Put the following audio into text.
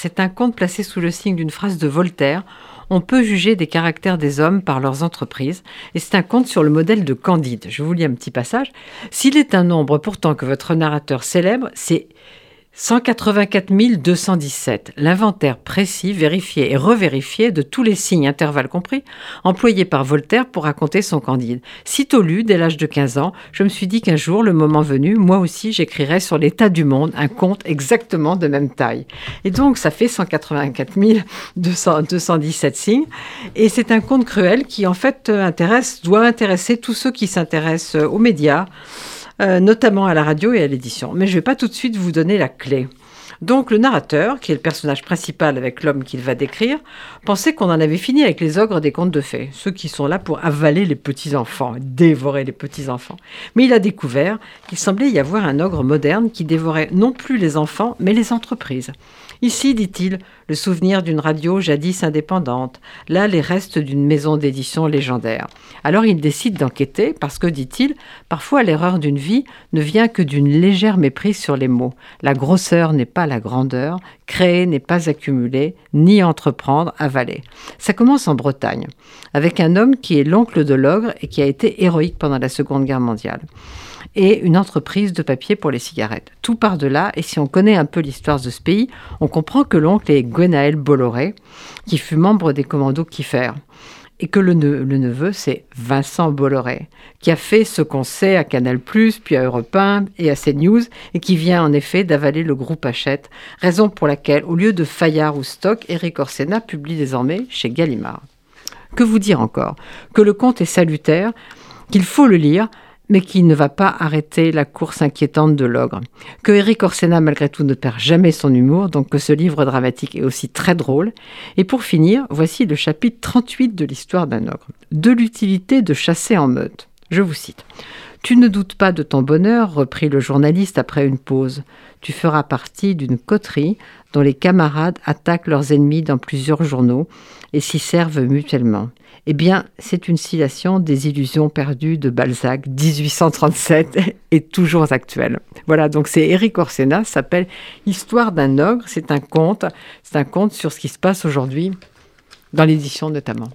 c'est un conte placé sous le signe d'une phrase de Voltaire. On peut juger des caractères des hommes par leurs entreprises, et c'est un conte sur le modèle de Candide. Je vous lis un petit passage. S'il est un nombre pourtant que votre narrateur célèbre, c'est 184 217, l'inventaire précis, vérifié et revérifié de tous les signes, intervalles compris, employés par Voltaire pour raconter son Candide. Sitôt lu, dès l'âge de 15 ans, je me suis dit qu'un jour, le moment venu, moi aussi, j'écrirais sur l'état du monde un conte exactement de même taille. Et donc, ça fait 184 217 signes. Et c'est un conte cruel qui, en fait, intéresse, doit intéresser tous ceux qui s'intéressent aux médias, euh, notamment à la radio et à l'édition. Mais je ne vais pas tout de suite vous donner la clé. Donc le narrateur, qui est le personnage principal avec l'homme qu'il va décrire, pensait qu'on en avait fini avec les ogres des contes de fées, ceux qui sont là pour avaler les petits-enfants, dévorer les petits-enfants. Mais il a découvert qu'il semblait y avoir un ogre moderne qui dévorait non plus les enfants, mais les entreprises. Ici, dit-il, le souvenir d'une radio jadis indépendante, là les restes d'une maison d'édition légendaire. Alors il décide d'enquêter parce que, dit-il, parfois l'erreur d'une vie ne vient que d'une légère méprise sur les mots. La grosseur n'est pas la grandeur, créer n'est pas accumuler, ni entreprendre, avaler. Ça commence en Bretagne, avec un homme qui est l'oncle de l'ogre et qui a été héroïque pendant la Seconde Guerre mondiale et une entreprise de papier pour les cigarettes. Tout part de là, et si on connaît un peu l'histoire de ce pays, on comprend que l'oncle est Gwenaël Bolloré, qui fut membre des commandos Kiefer, et que le, neveu, c'est Vincent Bolloré, qui a fait ce qu'on sait à Canal+, puis à Europe 1 et à CNews, et qui vient en effet d'avaler le groupe Hachette, raison pour laquelle, au lieu de Fayard ou Stock, Eric Orsena publie désormais chez Gallimard. Que vous dire encore? Que le conte est salutaire, qu'il faut le lire, mais qui ne va pas arrêter la course inquiétante de l'ogre. Que Eric Orsena, malgré tout, ne perd jamais son humour, donc que ce livre dramatique est aussi très drôle. Et pour finir, voici le chapitre 38 de l'histoire d'un ogre. De l'utilité de chasser en meute. Je vous cite. Tu ne doutes pas de ton bonheur, reprit le journaliste après une pause. Tu feras partie d'une coterie dont les camarades attaquent leurs ennemis dans plusieurs journaux et s'y servent mutuellement. Eh bien, c'est une citation des illusions perdues de Balzac, 1837, et toujours actuelle. Voilà, donc c'est Éric Orsena, s'appelle Histoire d'un ogre. C'est un conte, c'est un conte sur ce qui se passe aujourd'hui, dans l'édition notamment.